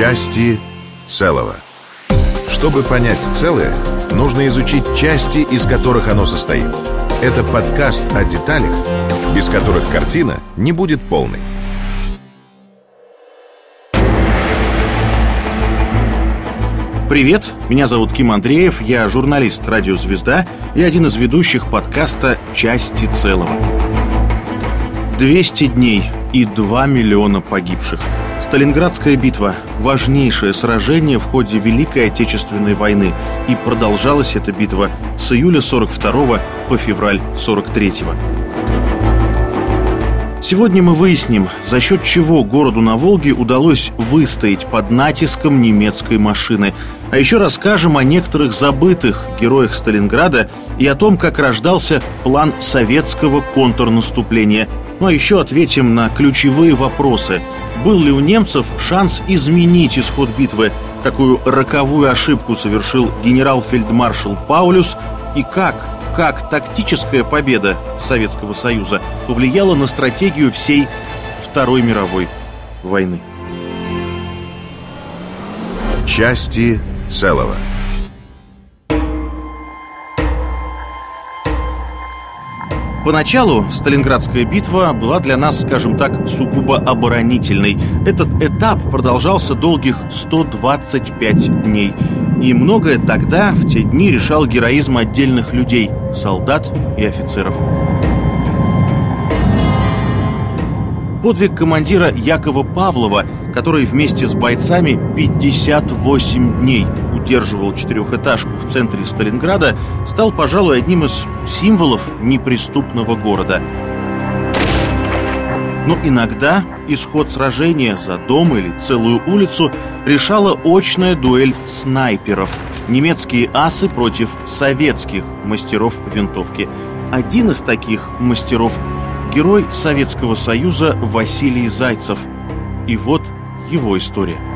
Части целого. Чтобы понять целое, нужно изучить части, из которых оно состоит. Это подкаст о деталях, без которых картина не будет полной. Привет, меня зовут Ким Андреев, я журналист «Радио Звезда» и один из ведущих подкаста «Части целого». 200 дней и 2 миллиона погибших. Сталинградская битва – важнейшее сражение в ходе Великой Отечественной войны, и продолжалась эта битва с июля 42 по февраль 43 -го. Сегодня мы выясним, за счет чего городу на Волге удалось выстоять под натиском немецкой машины. А еще расскажем о некоторых забытых героях Сталинграда и о том, как рождался план советского контрнаступления – ну а еще ответим на ключевые вопросы. Был ли у немцев шанс изменить исход битвы? Какую роковую ошибку совершил генерал-фельдмаршал Паулюс? И как, как тактическая победа Советского Союза повлияла на стратегию всей Второй мировой войны? Части целого. Поначалу Сталинградская битва была для нас, скажем так, сугубо оборонительной. Этот этап продолжался долгих 125 дней. И многое тогда, в те дни, решал героизм отдельных людей, солдат и офицеров. Подвиг командира Якова Павлова, который вместе с бойцами 58 дней удерживал четырехэтажку в центре Сталинграда, стал, пожалуй, одним из символов неприступного города. Но иногда исход сражения за дом или целую улицу решала очная дуэль снайперов. Немецкие асы против советских мастеров винтовки. Один из таких мастеров Герой Советского Союза Василий Зайцев. И вот его история.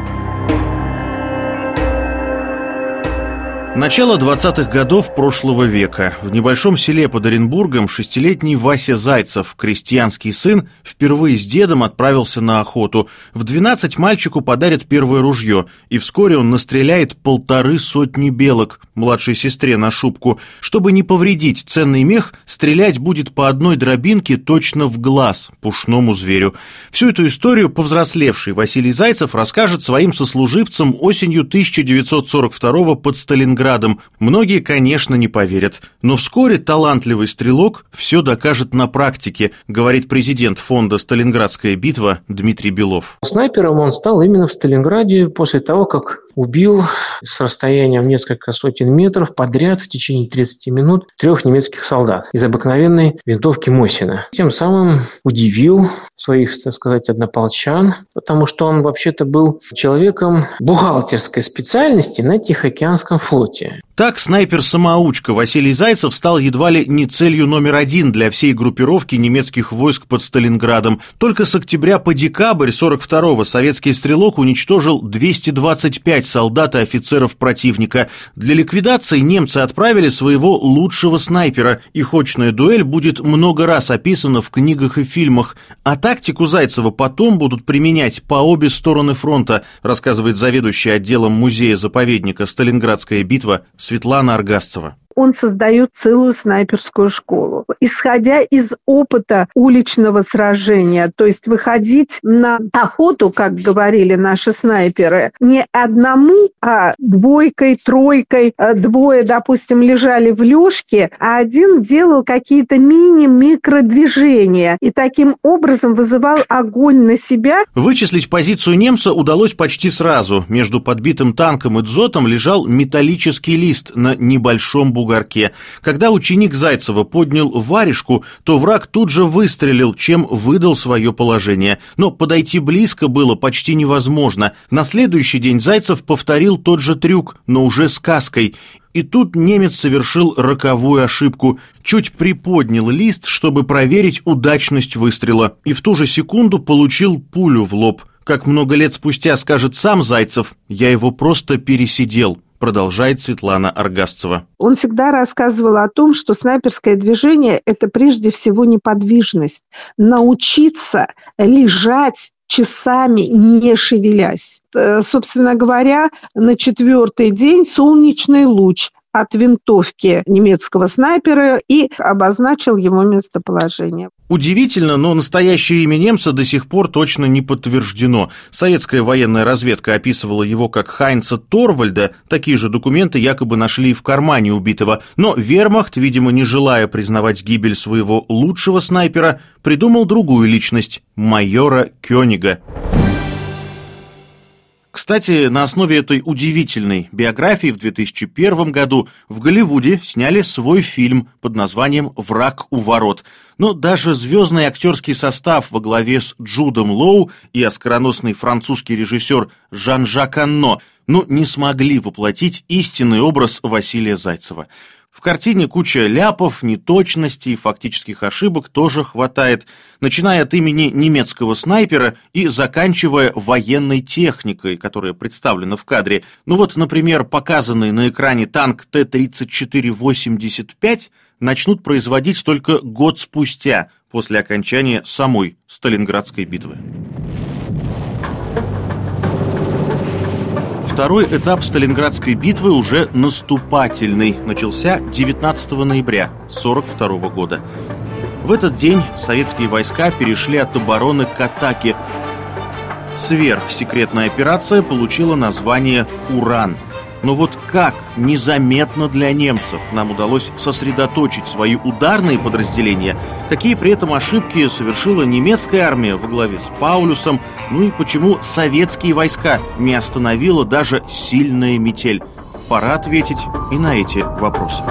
Начало 20-х годов прошлого века. В небольшом селе под Оренбургом шестилетний Вася Зайцев, крестьянский сын, впервые с дедом отправился на охоту. В 12 мальчику подарят первое ружье, и вскоре он настреляет полторы сотни белок младшей сестре на шубку. Чтобы не повредить ценный мех, стрелять будет по одной дробинке точно в глаз пушному зверю. Всю эту историю повзрослевший Василий Зайцев расскажет своим сослуживцам осенью 1942 под Сталинградом Сталинградом, многие, конечно, не поверят. Но вскоре талантливый стрелок все докажет на практике, говорит президент фонда «Сталинградская битва» Дмитрий Белов. Снайпером он стал именно в Сталинграде после того, как убил с расстоянием несколько сотен метров подряд в течение 30 минут трех немецких солдат из обыкновенной винтовки Мосина. Тем самым удивил своих, так сказать, однополчан, потому что он вообще-то был человеком бухгалтерской специальности на Тихоокеанском флоте. Так снайпер-самоучка Василий Зайцев стал едва ли не целью номер один для всей группировки немецких войск под Сталинградом. Только с октября по декабрь 42-го советский стрелок уничтожил 225 солдат и офицеров противника. Для ликвидации немцы отправили своего лучшего снайпера. Их очная дуэль будет много раз описана в книгах и фильмах. А тактику Зайцева потом будут применять по обе стороны фронта, рассказывает заведующий отделом музея-заповедника «Сталинградская битва» Светлана Аргасцева он создает целую снайперскую школу. Исходя из опыта уличного сражения, то есть выходить на охоту, как говорили наши снайперы, не одному, а двойкой, тройкой, э, двое, допустим, лежали в лёжке, а один делал какие-то мини-микродвижения и таким образом вызывал огонь на себя. Вычислить позицию немца удалось почти сразу. Между подбитым танком и дзотом лежал металлический лист на небольшом бугорке бугорке. Когда ученик Зайцева поднял варежку, то враг тут же выстрелил, чем выдал свое положение. Но подойти близко было почти невозможно. На следующий день Зайцев повторил тот же трюк, но уже с каской. И тут немец совершил роковую ошибку. Чуть приподнял лист, чтобы проверить удачность выстрела. И в ту же секунду получил пулю в лоб. Как много лет спустя скажет сам Зайцев, я его просто пересидел продолжает Светлана Аргасцева. Он всегда рассказывал о том, что снайперское движение – это прежде всего неподвижность. Научиться лежать часами не шевелясь. Э, собственно говоря, на четвертый день солнечный луч от винтовки немецкого снайпера и обозначил его местоположение. Удивительно, но настоящее имя немца до сих пор точно не подтверждено. Советская военная разведка описывала его как Хайнца Торвальда, такие же документы якобы нашли в кармане убитого. Но вермахт, видимо, не желая признавать гибель своего лучшего снайпера, придумал другую личность – майора Кёнига. Кстати, на основе этой удивительной биографии в 2001 году в Голливуде сняли свой фильм под названием «Враг у ворот». Но даже звездный актерский состав во главе с Джудом Лоу и оскароносный французский режиссер Жан-Жак Анно ну, не смогли воплотить истинный образ Василия Зайцева. В картине куча ляпов, неточностей, фактических ошибок тоже хватает, начиная от имени немецкого снайпера и заканчивая военной техникой, которая представлена в кадре. Ну вот, например, показанный на экране танк Т-34-85 начнут производить только год спустя, после окончания самой Сталинградской битвы. Второй этап Сталинградской битвы уже наступательный, начался 19 ноября 1942 года. В этот день советские войска перешли от обороны к атаке. Сверхсекретная операция получила название «Уран», но вот как незаметно для немцев нам удалось сосредоточить свои ударные подразделения, какие при этом ошибки совершила немецкая армия во главе с Паулюсом, ну и почему советские войска не остановила даже сильная метель? Пора ответить и на эти вопросы.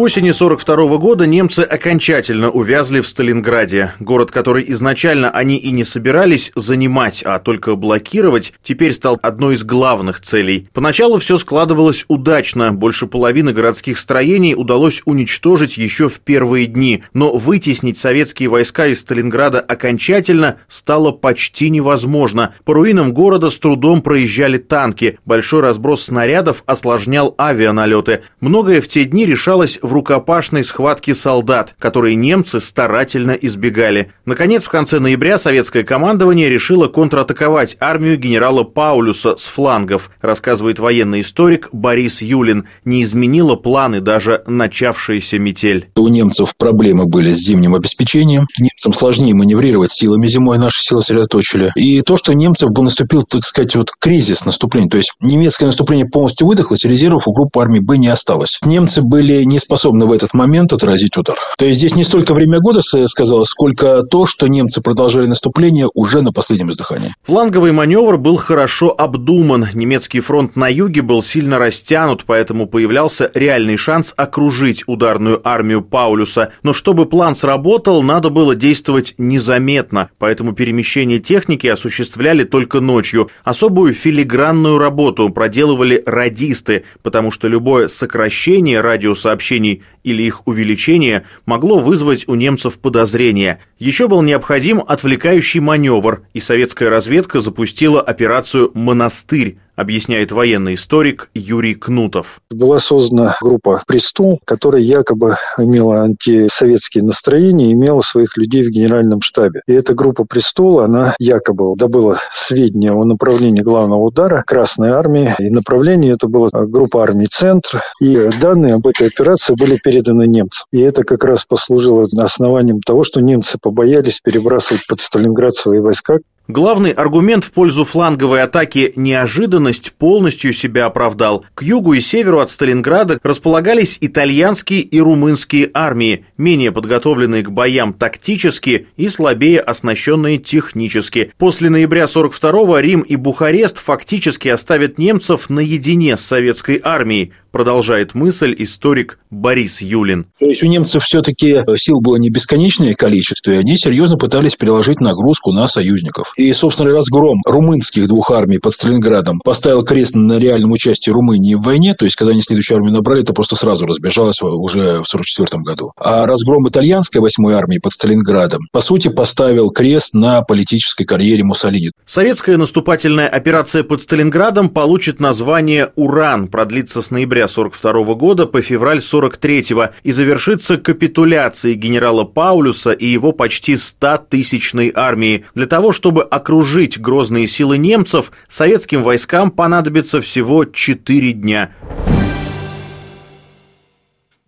Осени 42 года немцы окончательно увязли в Сталинграде. Город, который изначально они и не собирались занимать, а только блокировать, теперь стал одной из главных целей. Поначалу все складывалось удачно. Больше половины городских строений удалось уничтожить еще в первые дни. Но вытеснить советские войска из Сталинграда окончательно стало почти невозможно. По руинам города с трудом проезжали танки. Большой разброс снарядов осложнял авианалеты. Многое в те дни решалось в рукопашной схватке солдат, которые немцы старательно избегали. Наконец, в конце ноября советское командование решило контратаковать армию генерала Паулюса с флангов, рассказывает военный историк Борис Юлин. Не изменило планы даже начавшаяся метель. У немцев проблемы были с зимним обеспечением. Немцам сложнее маневрировать силами зимой, наши силы сосредоточили. И то, что немцев был наступил, так сказать, вот кризис наступления. То есть немецкое наступление полностью выдохлось, резервов у группы армии Б не осталось. Немцы были не способны в этот момент отразить удар. То есть здесь не столько время года сказалось, сколько то, что немцы продолжали наступление уже на последнем издыхании. Фланговый маневр был хорошо обдуман. Немецкий фронт на юге был сильно растянут, поэтому появлялся реальный шанс окружить ударную армию Паулюса. Но чтобы план сработал, надо было действовать незаметно, поэтому перемещение техники осуществляли только ночью. Особую филигранную работу проделывали радисты, потому что любое сокращение радиосообщения сообщений или их увеличение могло вызвать у немцев подозрения. Еще был необходим отвлекающий маневр, и советская разведка запустила операцию «Монастырь», объясняет военный историк Юрий Кнутов. Была создана группа «Престол», которая якобы имела антисоветские настроения, имела своих людей в генеральном штабе. И эта группа «Престол», она якобы добыла сведения о направлении главного удара Красной Армии. И направление это была группа армий «Центр». И данные об этой операции были переданы немцам. И это как раз послужило основанием того, что немцы побоялись перебрасывать под Сталинград свои войска. Главный аргумент в пользу фланговой атаки «неожиданность» полностью себя оправдал. К югу и северу от Сталинграда располагались итальянские и румынские армии, менее подготовленные к боям тактически и слабее оснащенные технически. После ноября 42-го Рим и Бухарест фактически оставят немцев наедине с советской армией, продолжает мысль историк Борис Юлин. То есть у немцев все-таки сил было не бесконечное количество, и они серьезно пытались переложить нагрузку на союзников. И, собственно, разгром румынских двух армий под Сталинградом поставил крест на реальном участии Румынии в войне, то есть, когда они следующую армию набрали, это просто сразу разбежалось уже в 1944 году. А разгром итальянской восьмой армии под Сталинградом, по сути, поставил крест на политической карьере Муссолини. Советская наступательная операция под Сталинградом получит название «Уран», продлится с ноября января 42 года по февраль 43 и завершится капитуляцией генерала Паулюса и его почти 100-тысячной армии. Для того, чтобы окружить грозные силы немцев, советским войскам понадобится всего 4 дня.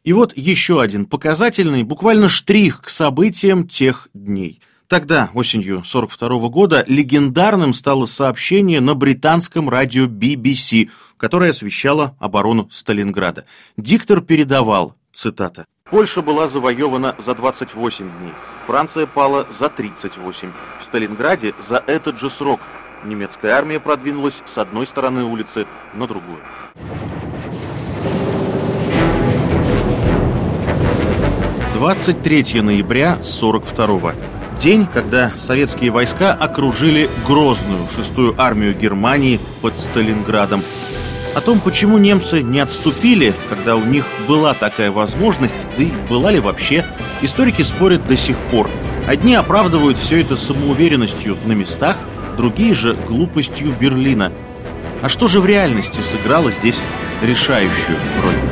И вот еще один показательный, буквально штрих к событиям тех дней – Тогда, осенью 42 года, легендарным стало сообщение на британском радио BBC, которое освещало оборону Сталинграда. Диктор передавал, цитата, «Польша была завоевана за 28 дней, Франция пала за 38. В Сталинграде за этот же срок немецкая армия продвинулась с одной стороны улицы на другую». «23 ноября 42 -го. День, когда советские войска окружили Грозную, шестую армию Германии под Сталинградом. О том, почему немцы не отступили, когда у них была такая возможность, да и была ли вообще, историки спорят до сих пор. Одни оправдывают все это самоуверенностью на местах, другие же глупостью Берлина. А что же в реальности сыграло здесь решающую роль?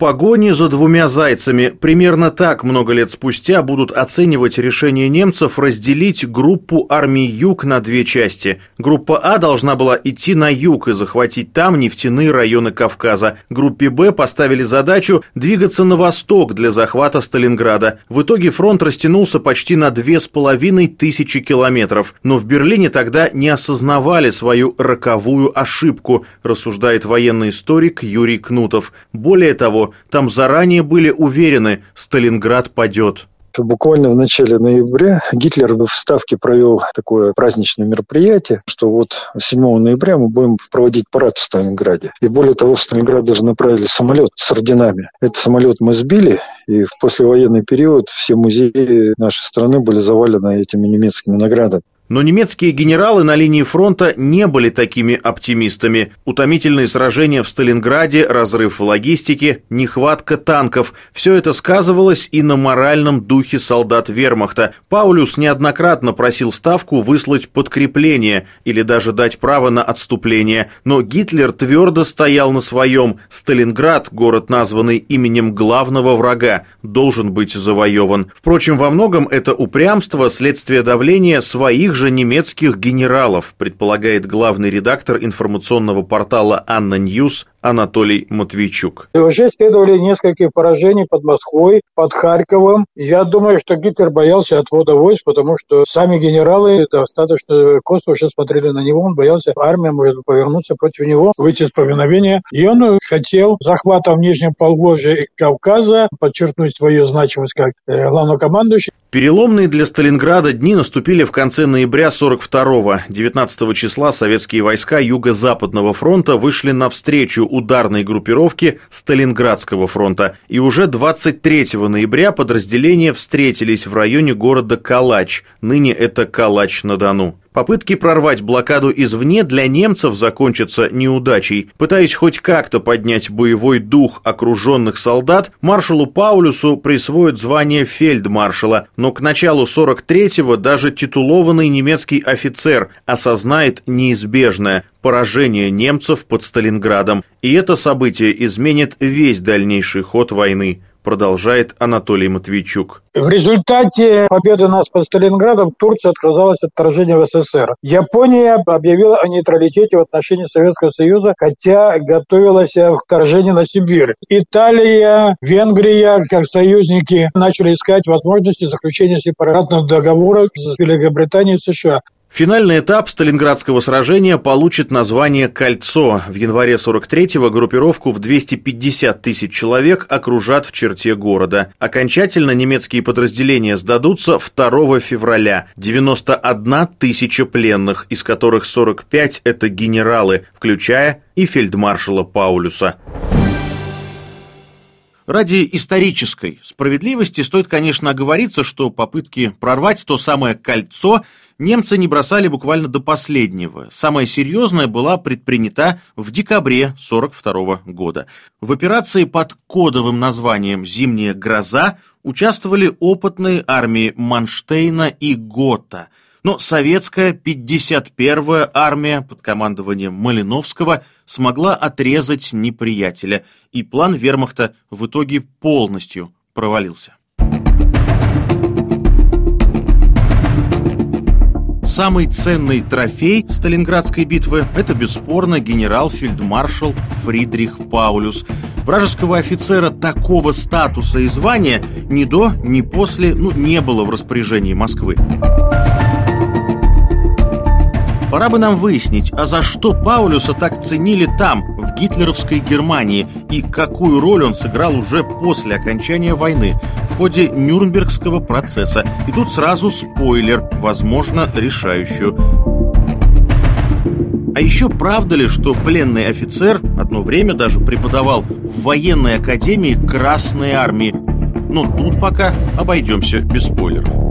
Погоне за двумя зайцами примерно так много лет спустя будут оценивать решение немцев разделить группу армий Юг на две части. Группа А должна была идти на юг и захватить там нефтяные районы Кавказа. Группе Б поставили задачу двигаться на восток для захвата Сталинграда. В итоге фронт растянулся почти на две с половиной тысячи километров. Но в Берлине тогда не осознавали свою роковую ошибку, рассуждает военный историк Юрий Кнутов. Более того, там заранее были уверены, Сталинград падет. Буквально в начале ноября Гитлер в Ставке провел такое праздничное мероприятие, что вот 7 ноября мы будем проводить парад в Сталинграде. И более того, в Сталинград даже направили самолет с орденами. Этот самолет мы сбили, и в послевоенный период все музеи нашей страны были завалены этими немецкими наградами. Но немецкие генералы на линии фронта не были такими оптимистами. Утомительные сражения в Сталинграде, разрыв в логистике, нехватка танков – все это сказывалось и на моральном духе солдат вермахта. Паулюс неоднократно просил Ставку выслать подкрепление или даже дать право на отступление. Но Гитлер твердо стоял на своем. Сталинград, город, названный именем главного врага, должен быть завоеван. Впрочем, во многом это упрямство – следствие давления своих же немецких генералов, предполагает главный редактор информационного портала «ANNA News» Анатолий Матвейчук. Уже следовали несколько поражений под Москвой, под Харьковом. Я думаю, что Гитлер боялся отвода войск, потому что сами генералы достаточно косо уже смотрели на него. Он боялся, армия может повернуться против него, выйти с повиновения. И он хотел захвата в Нижнем Поволжье Кавказа, подчеркнуть свою значимость как э, главнокомандующий. Переломные для Сталинграда дни наступили в конце ноября 42-го. 19 числа советские войска Юго-Западного фронта вышли навстречу ударной группировки Сталинградского фронта. И уже 23 ноября подразделения встретились в районе города Калач. Ныне это Калач-на-Дону. Попытки прорвать блокаду извне для немцев закончатся неудачей. Пытаясь хоть как-то поднять боевой дух окруженных солдат, маршалу Паулюсу присвоят звание фельдмаршала, но к началу 43-го даже титулованный немецкий офицер осознает неизбежное – поражение немцев под Сталинградом, и это событие изменит весь дальнейший ход войны продолжает Анатолий Матвейчук. В результате победы нас под Сталинградом Турция отказалась от вторжения в СССР. Япония объявила о нейтралитете в отношении Советского Союза, хотя готовилась к вторжению на Сибирь. Италия, Венгрия, как союзники, начали искать возможности заключения сепаратного договора с Великобританией и США. Финальный этап Сталинградского сражения получит название «Кольцо». В январе 43-го группировку в 250 тысяч человек окружат в черте города. Окончательно немецкие подразделения сдадутся 2 февраля. 91 тысяча пленных, из которых 45 – это генералы, включая и фельдмаршала Паулюса. Ради исторической справедливости стоит, конечно, оговориться, что попытки прорвать то самое кольцо немцы не бросали буквально до последнего. Самая серьезная была предпринята в декабре 1942 года. В операции под кодовым названием «Зимняя гроза» участвовали опытные армии Манштейна и Гота – Но советская 51-я армия под командованием Малиновского смогла отрезать неприятеля, и план вермахта в итоге полностью провалился. Самый ценный трофей Сталинградской битвы – это бесспорно генерал-фельдмаршал Фридрих Паулюс. Вражеского офицера такого статуса и звания ни до, ни после ну, не было в распоряжении Москвы. Пора бы нам выяснить, а за что Паулюса так ценили там, в гитлеровской Германии, и какую роль он сыграл уже после окончания войны, в ходе Нюрнбергского процесса. И тут сразу спойлер, возможно, решающую. А еще правда ли, что пленный офицер одно время даже преподавал в военной академии Красной Армии? Но тут пока обойдемся без спойлеров.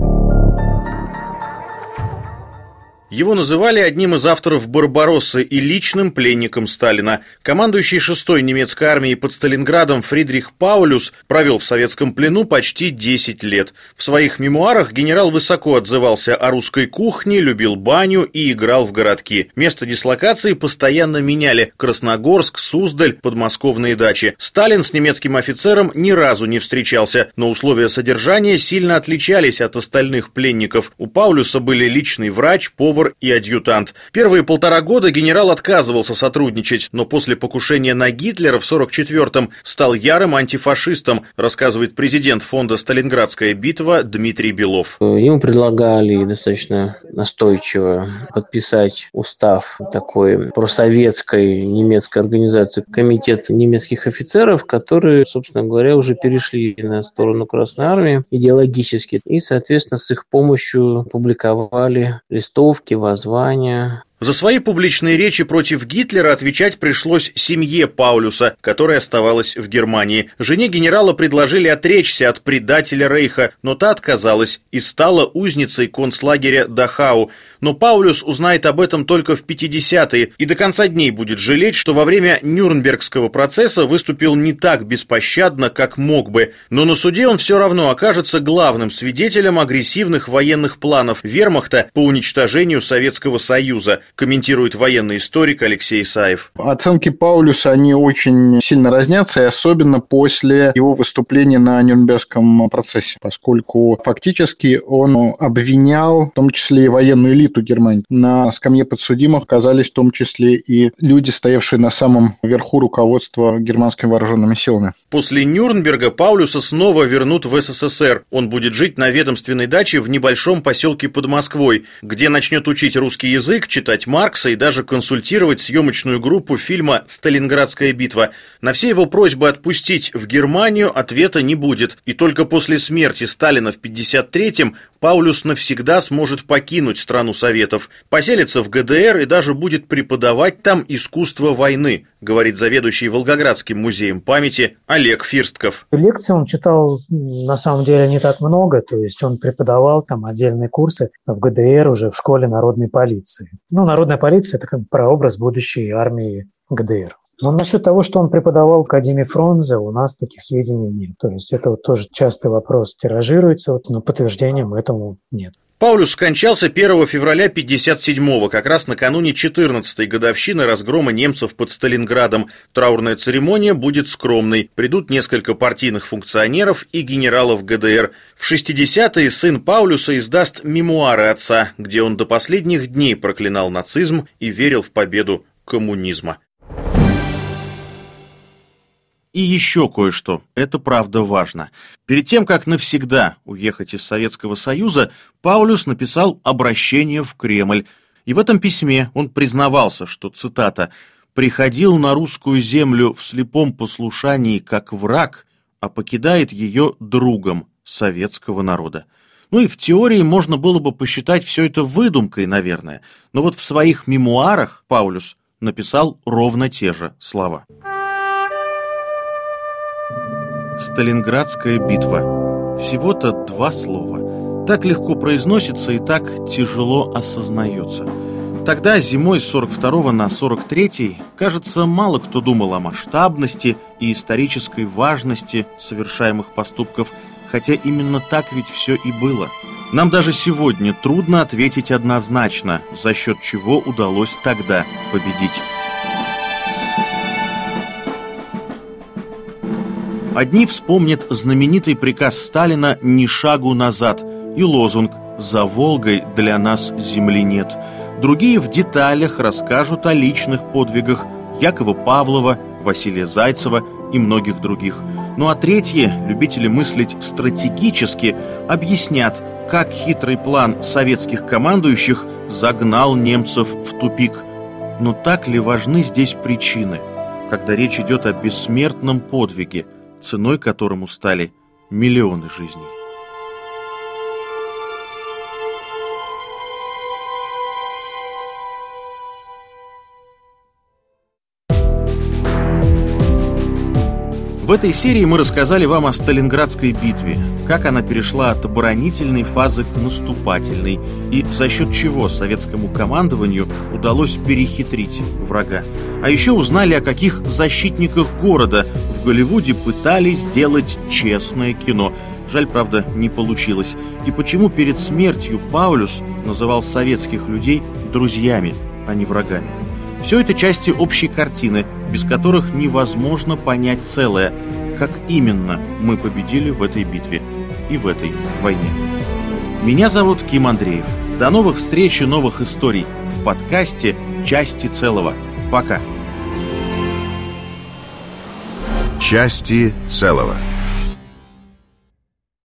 Его называли одним из авторов «Барбароссы» и личным пленником Сталина. Командующий 6-й немецкой армией под Сталинградом Фридрих Паулюс провел в советском плену почти 10 лет. В своих мемуарах генерал высоко отзывался о русской кухне, любил баню и играл в городки. Место дислокации постоянно меняли – Красногорск, Суздаль, подмосковные дачи. Сталин с немецким офицером ни разу не встречался, но условия содержания сильно отличались от остальных пленников. У Паулюса были личный врач, повар, повар и адъютант. Первые полтора года генерал отказывался сотрудничать, но после покушения на Гитлера в 44-м стал ярым антифашистом, рассказывает президент фонда «Сталинградская битва» Дмитрий Белов. Ему предлагали достаточно настойчиво подписать устав такой просоветской немецкой организации Комитет немецких офицеров, которые, собственно говоря, уже перешли на сторону Красной Армии идеологически и, соответственно, с их помощью публиковали листовки попытки воззвания за свои публичные речи против Гитлера отвечать пришлось семье Паулюса, которая оставалась в Германии. Жене генерала предложили отречься от предателя Рейха, но та отказалась и стала узницей концлагеря Дахау. Но Паулюс узнает об этом только в 50-е и до конца дней будет жалеть, что во время Нюрнбергского процесса выступил не так беспощадно, как мог бы. Но на суде он все равно окажется главным свидетелем агрессивных военных планов вермахта по уничтожению Советского Союза комментирует военный историк Алексей Исаев. Оценки Паулюса, они очень сильно разнятся, и особенно после его выступления на Нюрнбергском процессе, поскольку фактически он обвинял в том числе и военную элиту Германии. На скамье подсудимых оказались в том числе и люди, стоявшие на самом верху руководства германскими вооруженными силами. После Нюрнберга Паулюса снова вернут в СССР. Он будет жить на ведомственной даче в небольшом поселке под Москвой, где начнет учить русский язык, читать читать Маркса и даже консультировать съемочную группу фильма «Сталинградская битва». На все его просьбы отпустить в Германию ответа не будет, и только после смерти Сталина в 53-м Паулюс навсегда сможет покинуть страну Советов, поселиться в ГДР и даже будет преподавать там искусство войны, говорит заведующий Волгоградским музеем памяти Олег Фирстков. Лекции он читал на самом деле не так много, то есть он преподавал там отдельные курсы в ГДР уже в школе народной полиции. Ну, народная полиция – это как прообраз будущей армии ГДР. Но насчет того, что он преподавал в Академии Фрунзе, у нас таких сведений нет. То есть это вот тоже частый вопрос тиражируется, но подтверждением этому нет. Паулюс скончался 1 февраля 57-го, как раз накануне 14-й годовщины разгрома немцев под Сталинградом. Траурная церемония будет скромной. Придут несколько партийных функционеров и генералов ГДР. В 60-е сын Паулюса издаст мемуары отца, где он до последних дней проклинал нацизм и верил в победу коммунизма. И еще кое-что, это правда важно. Перед тем, как навсегда уехать из Советского Союза, Паулюс написал обращение в Кремль. И в этом письме он признавался, что, цитата, «приходил на русскую землю в слепом послушании как враг, а покидает ее другом советского народа». Ну и в теории можно было бы посчитать все это выдумкой, наверное. Но вот в своих мемуарах Паулюс написал ровно те же слова. Сталинградская битва. Всего-то два слова. Так легко произносится и так тяжело осознается. Тогда, зимой с 42 на 43, кажется, мало кто думал о масштабности и исторической важности совершаемых поступков. хотя именно так ведь все и было. Нам даже сегодня трудно ответить однозначно, за счет чего удалось тогда победить. Одни вспомнят знаменитый приказ Сталина «Ни шагу назад» и лозунг «За Волгой для нас земли нет». Другие в деталях расскажут о личных подвигах Якова Павлова, Василия Зайцева и многих других. Ну а третьи, любители мыслить стратегически, объяснят, как хитрый план советских командующих загнал немцев в тупик. Но так ли важны здесь причины, когда речь идет о бессмертном подвиге – ценой которому стали миллионы жизней. В этой серии мы рассказали вам о Сталинградской битве, как она перешла от оборонительной фазы к наступательной и за счет чего советскому командованию удалось перехитрить врага. А еще узнали, о каких защитниках города Голливуде пытались сделать честное кино. Жаль, правда, не получилось. И почему перед смертью Паулюс называл советских людей друзьями, а не врагами. Все это части общей картины, без которых невозможно понять целое, как именно мы победили в этой битве и в этой войне. Меня зовут Ким Андреев. До новых встреч и новых историй в подкасте «Части целого». Пока. Части целого.